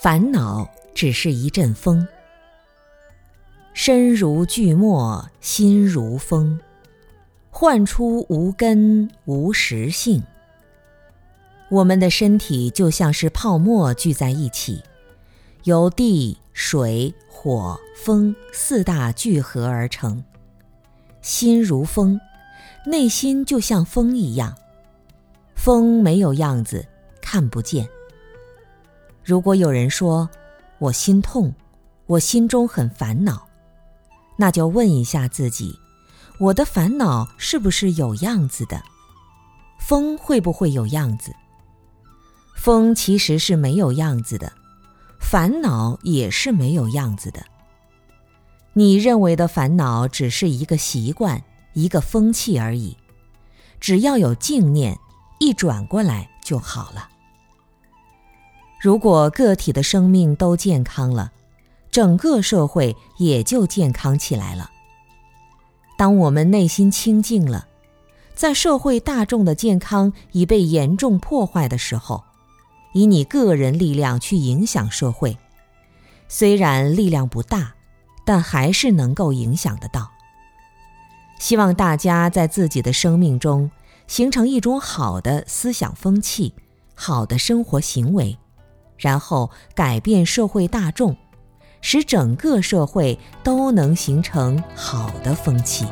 烦恼只是一阵风，身如巨墨，心如风，幻出无根无实性。我们的身体就像是泡沫聚在一起，由地、水、火、风四大聚合而成。心如风，内心就像风一样，风没有样子，看不见。如果有人说我心痛，我心中很烦恼，那就问一下自己：我的烦恼是不是有样子的？风会不会有样子？风其实是没有样子的，烦恼也是没有样子的。你认为的烦恼只是一个习惯、一个风气而已，只要有静念，一转过来就好了。如果个体的生命都健康了，整个社会也就健康起来了。当我们内心清净了，在社会大众的健康已被严重破坏的时候，以你个人力量去影响社会，虽然力量不大，但还是能够影响得到。希望大家在自己的生命中形成一种好的思想风气，好的生活行为。然后改变社会大众，使整个社会都能形成好的风气。